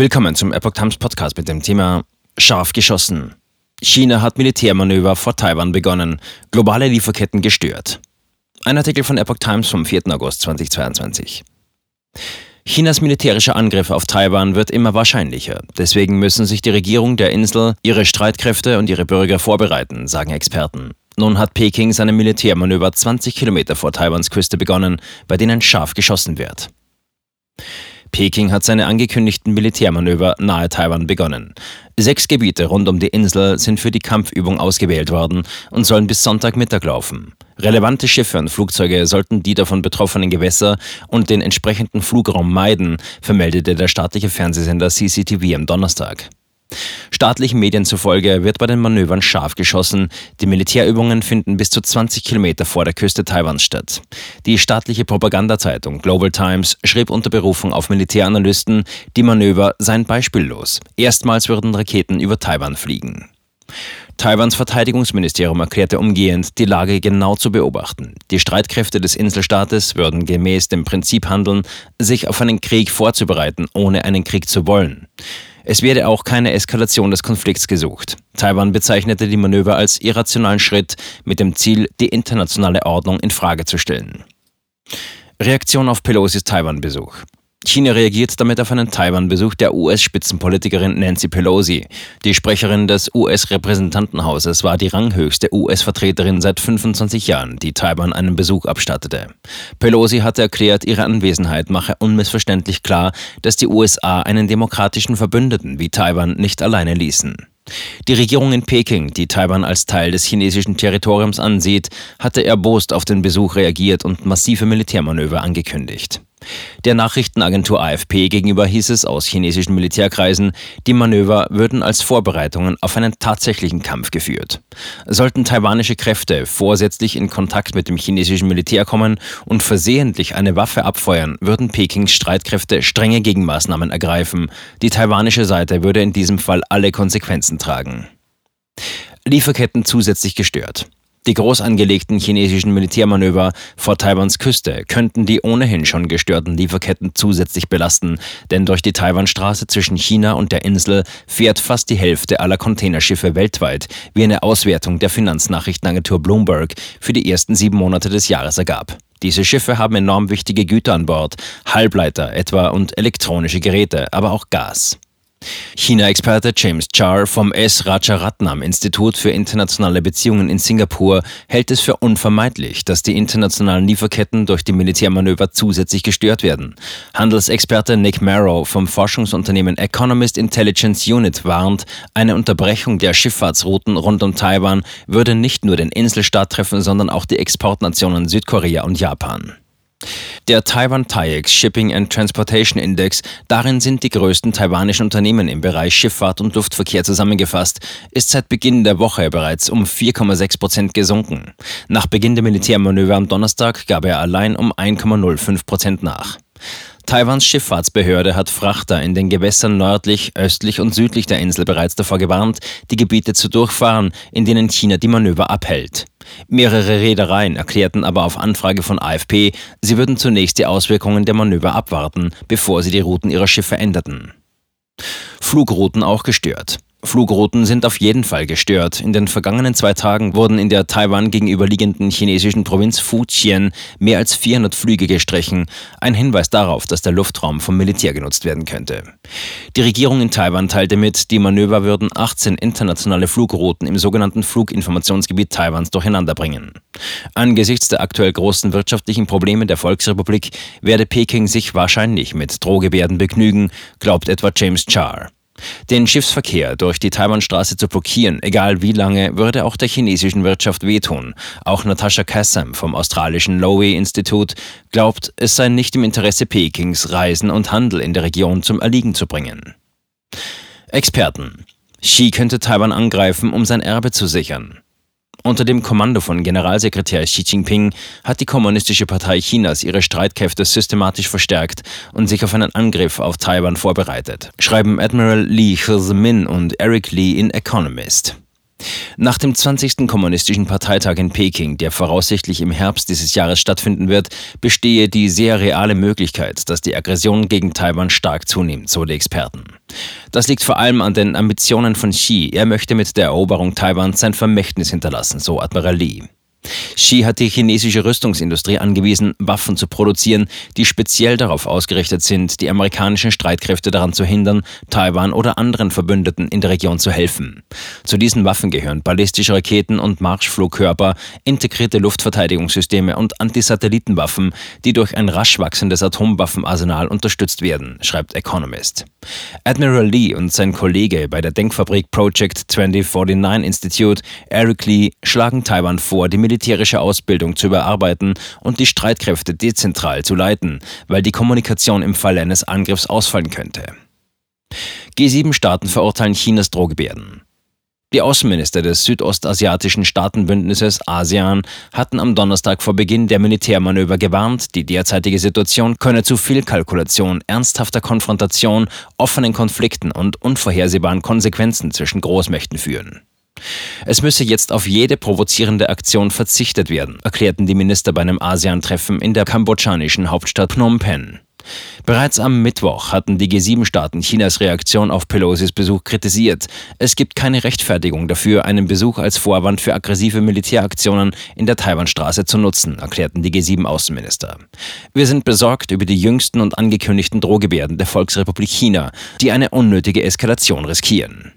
Willkommen zum Epoch Times Podcast mit dem Thema Scharf geschossen. China hat Militärmanöver vor Taiwan begonnen, globale Lieferketten gestört. Ein Artikel von Epoch Times vom 4. August 2022. Chinas militärischer Angriff auf Taiwan wird immer wahrscheinlicher. Deswegen müssen sich die Regierung der Insel, ihre Streitkräfte und ihre Bürger vorbereiten, sagen Experten. Nun hat Peking seine Militärmanöver 20 Kilometer vor Taiwans Küste begonnen, bei denen scharf geschossen wird. Peking hat seine angekündigten Militärmanöver nahe Taiwan begonnen. Sechs Gebiete rund um die Insel sind für die Kampfübung ausgewählt worden und sollen bis Sonntagmittag laufen. Relevante Schiffe und Flugzeuge sollten die davon betroffenen Gewässer und den entsprechenden Flugraum meiden, vermeldete der staatliche Fernsehsender CCTV am Donnerstag. Staatlichen Medien zufolge wird bei den Manövern scharf geschossen. Die Militärübungen finden bis zu 20 Kilometer vor der Küste Taiwans statt. Die staatliche Propagandazeitung Global Times schrieb unter Berufung auf Militäranalysten, die Manöver seien beispiellos. Erstmals würden Raketen über Taiwan fliegen. Taiwans Verteidigungsministerium erklärte umgehend, die Lage genau zu beobachten. Die Streitkräfte des Inselstaates würden gemäß dem Prinzip handeln, sich auf einen Krieg vorzubereiten, ohne einen Krieg zu wollen. Es werde auch keine Eskalation des Konflikts gesucht. Taiwan bezeichnete die Manöver als irrationalen Schritt mit dem Ziel, die internationale Ordnung in Frage zu stellen. Reaktion auf Pelosis Taiwan-Besuch. China reagiert damit auf einen Taiwan-Besuch der US-Spitzenpolitikerin Nancy Pelosi. Die Sprecherin des US-Repräsentantenhauses war die ranghöchste US-Vertreterin seit 25 Jahren, die Taiwan einen Besuch abstattete. Pelosi hatte erklärt, ihre Anwesenheit mache unmissverständlich klar, dass die USA einen demokratischen Verbündeten wie Taiwan nicht alleine ließen. Die Regierung in Peking, die Taiwan als Teil des chinesischen Territoriums ansieht, hatte erbost auf den Besuch reagiert und massive Militärmanöver angekündigt. Der Nachrichtenagentur AFP gegenüber hieß es aus chinesischen Militärkreisen, die Manöver würden als Vorbereitungen auf einen tatsächlichen Kampf geführt. Sollten taiwanische Kräfte vorsätzlich in Kontakt mit dem chinesischen Militär kommen und versehentlich eine Waffe abfeuern, würden Pekings Streitkräfte strenge Gegenmaßnahmen ergreifen. Die taiwanische Seite würde in diesem Fall alle Konsequenzen tragen. Lieferketten zusätzlich gestört. Die groß angelegten chinesischen Militärmanöver vor Taiwans Küste könnten die ohnehin schon gestörten Lieferketten zusätzlich belasten, denn durch die Taiwanstraße zwischen China und der Insel fährt fast die Hälfte aller Containerschiffe weltweit, wie eine Auswertung der Finanznachrichtenagentur Bloomberg für die ersten sieben Monate des Jahres ergab. Diese Schiffe haben enorm wichtige Güter an Bord, Halbleiter etwa und elektronische Geräte, aber auch Gas. China-Experte James Char vom S. Rajaratnam Institut für internationale Beziehungen in Singapur hält es für unvermeidlich, dass die internationalen Lieferketten durch die Militärmanöver zusätzlich gestört werden. Handelsexperte Nick Marrow vom Forschungsunternehmen Economist Intelligence Unit warnt, eine Unterbrechung der Schifffahrtsrouten rund um Taiwan würde nicht nur den Inselstaat treffen, sondern auch die Exportnationen Südkorea und Japan. Der Taiwan TAIEX Shipping and Transportation Index, darin sind die größten taiwanischen Unternehmen im Bereich Schifffahrt und Luftverkehr zusammengefasst, ist seit Beginn der Woche bereits um 4,6 Prozent gesunken. Nach Beginn der Militärmanöver am Donnerstag gab er allein um 1,05 Prozent nach. Taiwans Schifffahrtsbehörde hat Frachter in den Gewässern nördlich, östlich und südlich der Insel bereits davor gewarnt, die Gebiete zu durchfahren, in denen China die Manöver abhält. Mehrere Reedereien erklärten aber auf Anfrage von AFP, sie würden zunächst die Auswirkungen der Manöver abwarten, bevor sie die Routen ihrer Schiffe änderten. Flugrouten auch gestört. Flugrouten sind auf jeden Fall gestört. In den vergangenen zwei Tagen wurden in der Taiwan gegenüberliegenden chinesischen Provinz Fujian mehr als 400 Flüge gestrichen. Ein Hinweis darauf, dass der Luftraum vom Militär genutzt werden könnte. Die Regierung in Taiwan teilte mit, die Manöver würden 18 internationale Flugrouten im sogenannten Fluginformationsgebiet Taiwans durcheinanderbringen. Angesichts der aktuell großen wirtschaftlichen Probleme der Volksrepublik werde Peking sich wahrscheinlich mit Drohgebärden begnügen, glaubt etwa James Char. Den Schiffsverkehr durch die Taiwanstraße zu blockieren, egal wie lange, würde auch der chinesischen Wirtschaft wehtun. Auch Natascha Kassam vom australischen Lowy-Institut glaubt, es sei nicht im Interesse Pekings, Reisen und Handel in der Region zum Erliegen zu bringen. Experten. Xi könnte Taiwan angreifen, um sein Erbe zu sichern. Unter dem Kommando von Generalsekretär Xi Jinping hat die Kommunistische Partei Chinas ihre Streitkräfte systematisch verstärkt und sich auf einen Angriff auf Taiwan vorbereitet, schreiben Admiral Lee Min und Eric Lee in Economist. Nach dem 20. Kommunistischen Parteitag in Peking, der voraussichtlich im Herbst dieses Jahres stattfinden wird, bestehe die sehr reale Möglichkeit, dass die Aggression gegen Taiwan stark zunimmt, so die Experten. Das liegt vor allem an den Ambitionen von Xi. Er möchte mit der Eroberung Taiwans sein Vermächtnis hinterlassen, so Admiral Lee. Xi hat die chinesische Rüstungsindustrie angewiesen, Waffen zu produzieren, die speziell darauf ausgerichtet sind, die amerikanischen Streitkräfte daran zu hindern, Taiwan oder anderen Verbündeten in der Region zu helfen. Zu diesen Waffen gehören ballistische Raketen und Marschflugkörper, integrierte Luftverteidigungssysteme und Antisatellitenwaffen, die durch ein rasch wachsendes Atomwaffenarsenal unterstützt werden, schreibt Economist. Admiral Lee und sein Kollege bei der Denkfabrik Project 2049 Institute, Eric Lee, schlagen Taiwan vor, die militärische Ausbildung zu überarbeiten und die Streitkräfte dezentral zu leiten, weil die Kommunikation im Falle eines Angriffs ausfallen könnte. G7-Staaten verurteilen Chinas Drohgebärden. Die Außenminister des südostasiatischen Staatenbündnisses ASEAN hatten am Donnerstag vor Beginn der Militärmanöver gewarnt, die derzeitige Situation könne zu Fehlkalkulation, ernsthafter Konfrontation, offenen Konflikten und unvorhersehbaren Konsequenzen zwischen Großmächten führen. Es müsse jetzt auf jede provozierende Aktion verzichtet werden, erklärten die Minister bei einem ASEAN-Treffen in der kambodschanischen Hauptstadt Phnom Penh. Bereits am Mittwoch hatten die G7-Staaten Chinas Reaktion auf Pelosis Besuch kritisiert. Es gibt keine Rechtfertigung dafür, einen Besuch als Vorwand für aggressive Militäraktionen in der Taiwanstraße zu nutzen, erklärten die G7-Außenminister. Wir sind besorgt über die jüngsten und angekündigten Drohgebärden der Volksrepublik China, die eine unnötige Eskalation riskieren.